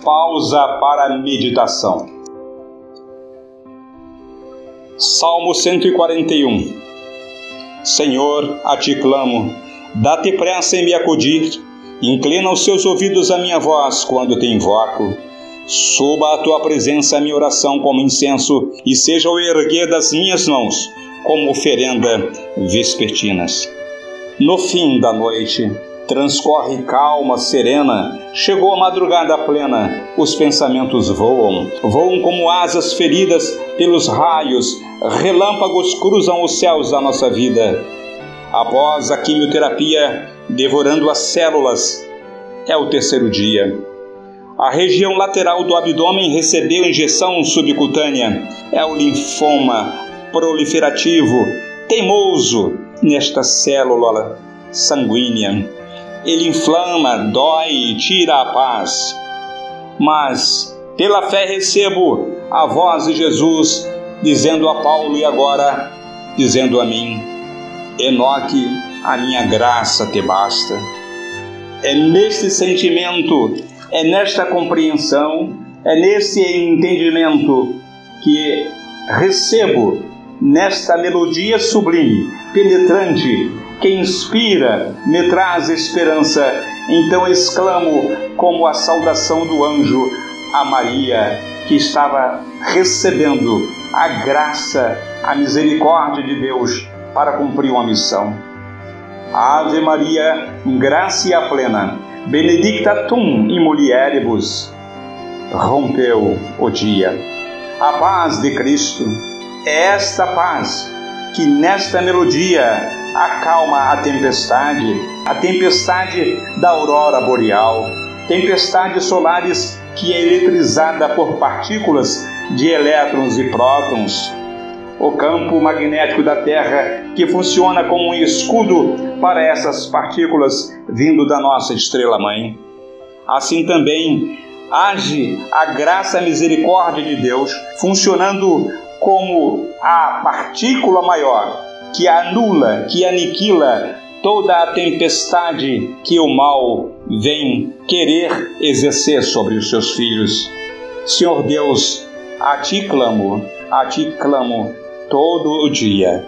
Pausa para meditação. Salmo 141 Senhor, a ti clamo, dá-te pressa em me acudir, inclina os seus ouvidos à minha voz quando te invoco. Suba a tua presença a minha oração como incenso e seja o erguer das minhas mãos como oferenda vespertinas. No fim da noite, transcorre calma, serena, chegou a madrugada plena, os pensamentos voam, voam como asas feridas pelos raios, relâmpagos cruzam os céus da nossa vida. Após a quimioterapia devorando as células, é o terceiro dia. A região lateral do abdômen recebeu injeção subcutânea. É o linfoma proliferativo, teimoso nesta célula sanguínea. Ele inflama, dói e tira a paz. Mas, pela fé, recebo a voz de Jesus dizendo a Paulo e agora dizendo a mim: Enoque, a minha graça te basta. É neste sentimento, é nesta compreensão, é nesse entendimento que recebo nesta melodia sublime, penetrante, que inspira, me traz esperança. Então exclamo como a saudação do anjo a Maria, que estava recebendo a graça, a misericórdia de Deus para cumprir uma missão. Ave Maria, gracia plena, benedicta tum in mulieribus. Rompeu o dia. A paz de Cristo é esta paz que nesta melodia acalma a tempestade, a tempestade da aurora boreal, tempestades solares que é eletrizada por partículas de elétrons e prótons, o campo magnético da Terra que funciona como um escudo para essas partículas vindo da nossa estrela-mãe. Assim também age a graça e misericórdia de Deus, funcionando como a partícula maior que anula, que aniquila toda a tempestade que o mal vem querer exercer sobre os seus filhos. Senhor Deus, a ti clamo, a ti clamo todo o dia.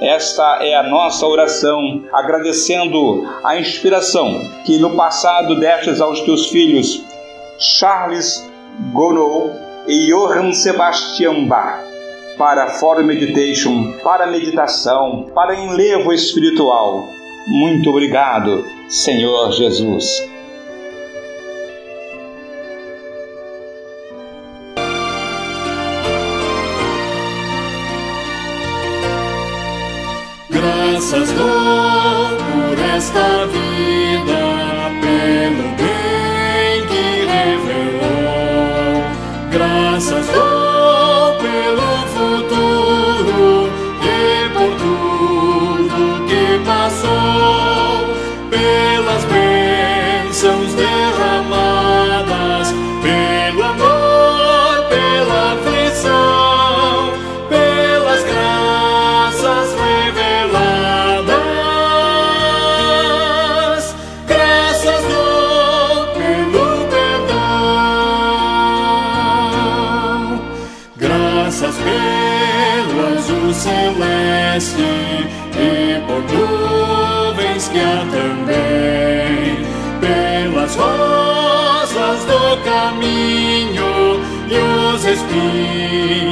Esta é a nossa oração, agradecendo a inspiração que no passado destes aos teus filhos, Charles Gounod e Johann Sebastian Bach para For Meditation, para meditação, para enlevo espiritual. Muito obrigado, Senhor Jesus. Graças dou por esta vida, celeste e por nuvens que há também pelas rosas do caminho e os espinhos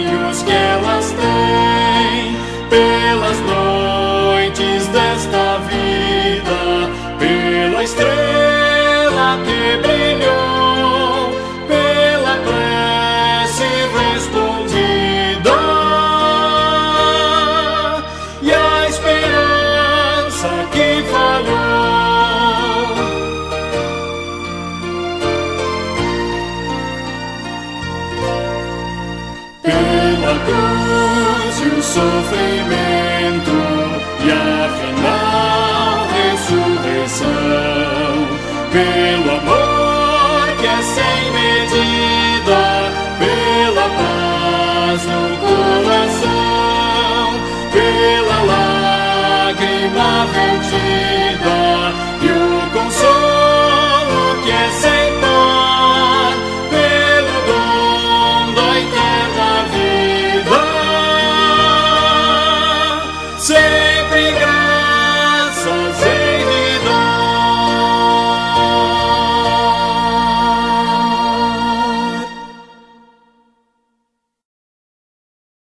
sofrimento e a